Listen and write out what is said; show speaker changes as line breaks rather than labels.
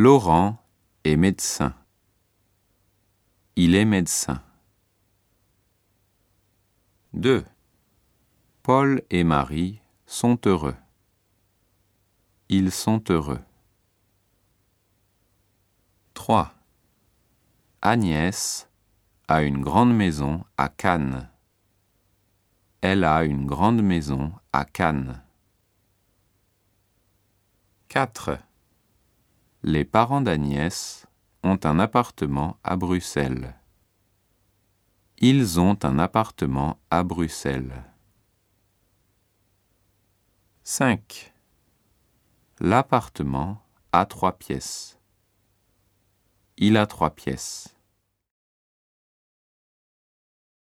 Laurent est médecin. Il est médecin. 2. Paul et Marie sont heureux. Ils sont heureux. 3. Agnès a une grande maison à Cannes. Elle a une grande maison à Cannes. 4. Les parents d'Agnès ont un appartement à Bruxelles. Ils ont un appartement à Bruxelles. 5. L'appartement a trois pièces. Il a trois pièces.